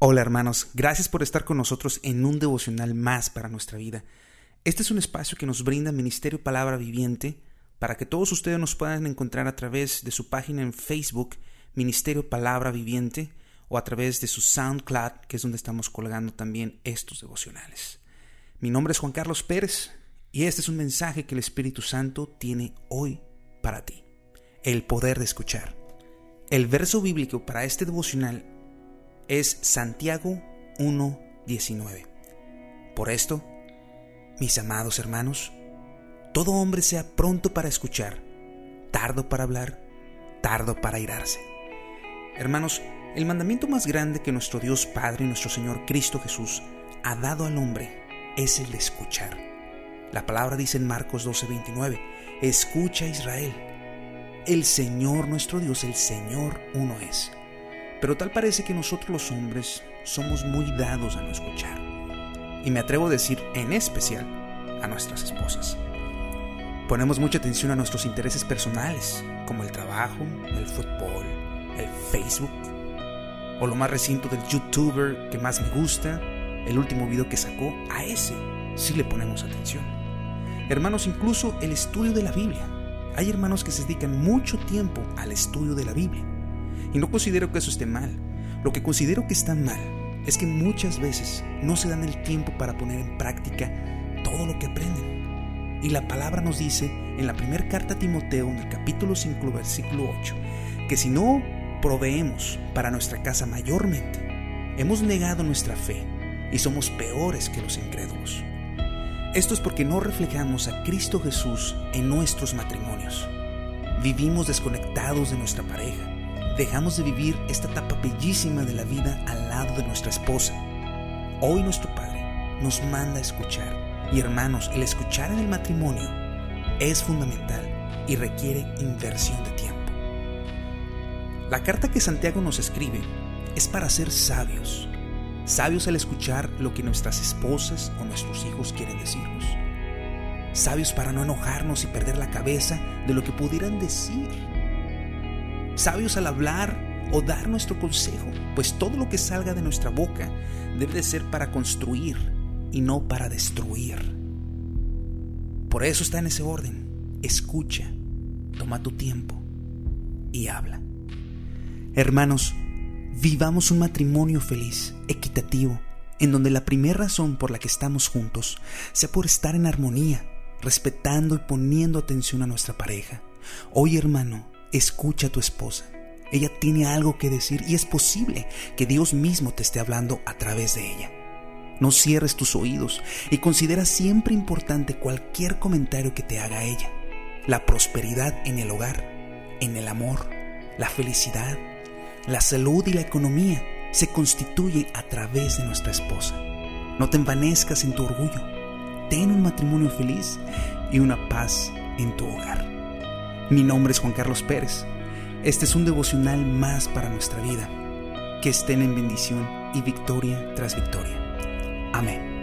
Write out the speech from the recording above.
Hola hermanos, gracias por estar con nosotros en un devocional más para nuestra vida. Este es un espacio que nos brinda Ministerio Palabra Viviente para que todos ustedes nos puedan encontrar a través de su página en Facebook, Ministerio Palabra Viviente, o a través de su SoundCloud, que es donde estamos colgando también estos devocionales. Mi nombre es Juan Carlos Pérez y este es un mensaje que el Espíritu Santo tiene hoy para ti. El poder de escuchar. El verso bíblico para este devocional es Santiago 1.19. Por esto, mis amados hermanos, todo hombre sea pronto para escuchar, tardo para hablar, tardo para irarse. Hermanos, el mandamiento más grande que nuestro Dios Padre y nuestro Señor Cristo Jesús ha dado al hombre es el de escuchar. La palabra dice en Marcos 12:29, escucha Israel, el Señor nuestro Dios, el Señor uno es. Pero tal parece que nosotros los hombres somos muy dados a no escuchar. Y me atrevo a decir en especial a nuestras esposas. Ponemos mucha atención a nuestros intereses personales, como el trabajo, el fútbol, el Facebook, o lo más reciente del youtuber que más me gusta, el último video que sacó, a ese sí le ponemos atención. Hermanos, incluso el estudio de la Biblia. Hay hermanos que se dedican mucho tiempo al estudio de la Biblia y no considero que eso esté mal. Lo que considero que está mal es que muchas veces no se dan el tiempo para poner en práctica todo lo que aprenden. Y la palabra nos dice en la primera carta a Timoteo, en el capítulo 5, versículo 8, que si no proveemos para nuestra casa mayormente, hemos negado nuestra fe y somos peores que los incrédulos. Esto es porque no reflejamos a Cristo Jesús en nuestros matrimonios. Vivimos desconectados de nuestra pareja dejamos de vivir esta etapa bellísima de la vida al lado de nuestra esposa. Hoy nuestro Padre nos manda a escuchar. Y hermanos, el escuchar en el matrimonio es fundamental y requiere inversión de tiempo. La carta que Santiago nos escribe es para ser sabios, sabios al escuchar lo que nuestras esposas o nuestros hijos quieren decirnos, sabios para no enojarnos y perder la cabeza de lo que pudieran decir sabios al hablar o dar nuestro consejo, pues todo lo que salga de nuestra boca debe de ser para construir y no para destruir. Por eso está en ese orden. Escucha, toma tu tiempo y habla. Hermanos, vivamos un matrimonio feliz, equitativo, en donde la primera razón por la que estamos juntos sea por estar en armonía, respetando y poniendo atención a nuestra pareja. Hoy, hermano, Escucha a tu esposa. Ella tiene algo que decir y es posible que Dios mismo te esté hablando a través de ella. No cierres tus oídos y considera siempre importante cualquier comentario que te haga ella. La prosperidad en el hogar, en el amor, la felicidad, la salud y la economía se constituye a través de nuestra esposa. No te envanezcas en tu orgullo. Ten un matrimonio feliz y una paz en tu hogar. Mi nombre es Juan Carlos Pérez. Este es un devocional más para nuestra vida. Que estén en bendición y victoria tras victoria. Amén.